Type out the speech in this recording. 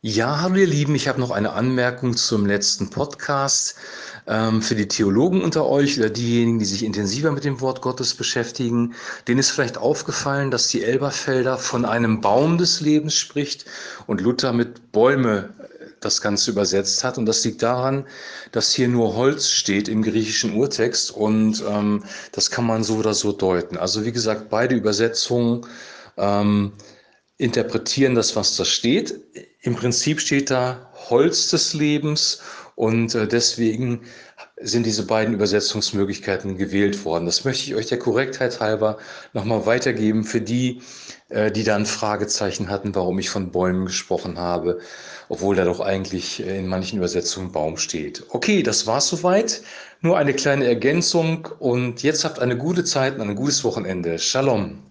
Ja, hallo ihr Lieben, ich habe noch eine Anmerkung zum letzten Podcast. Ähm, für die Theologen unter euch oder diejenigen, die sich intensiver mit dem Wort Gottes beschäftigen, denen ist vielleicht aufgefallen, dass die Elberfelder von einem Baum des Lebens spricht und Luther mit Bäume äh, das Ganze übersetzt hat. Und das liegt daran, dass hier nur Holz steht im griechischen Urtext und ähm, das kann man so oder so deuten. Also wie gesagt, beide Übersetzungen ähm, interpretieren das, was da steht. Im Prinzip steht da Holz des Lebens und äh, deswegen sind diese beiden Übersetzungsmöglichkeiten gewählt worden. Das möchte ich euch der Korrektheit halber nochmal weitergeben für die, äh, die da ein Fragezeichen hatten, warum ich von Bäumen gesprochen habe, obwohl da doch eigentlich in manchen Übersetzungen Baum steht. Okay, das war's soweit. Nur eine kleine Ergänzung und jetzt habt eine gute Zeit und ein gutes Wochenende. Shalom.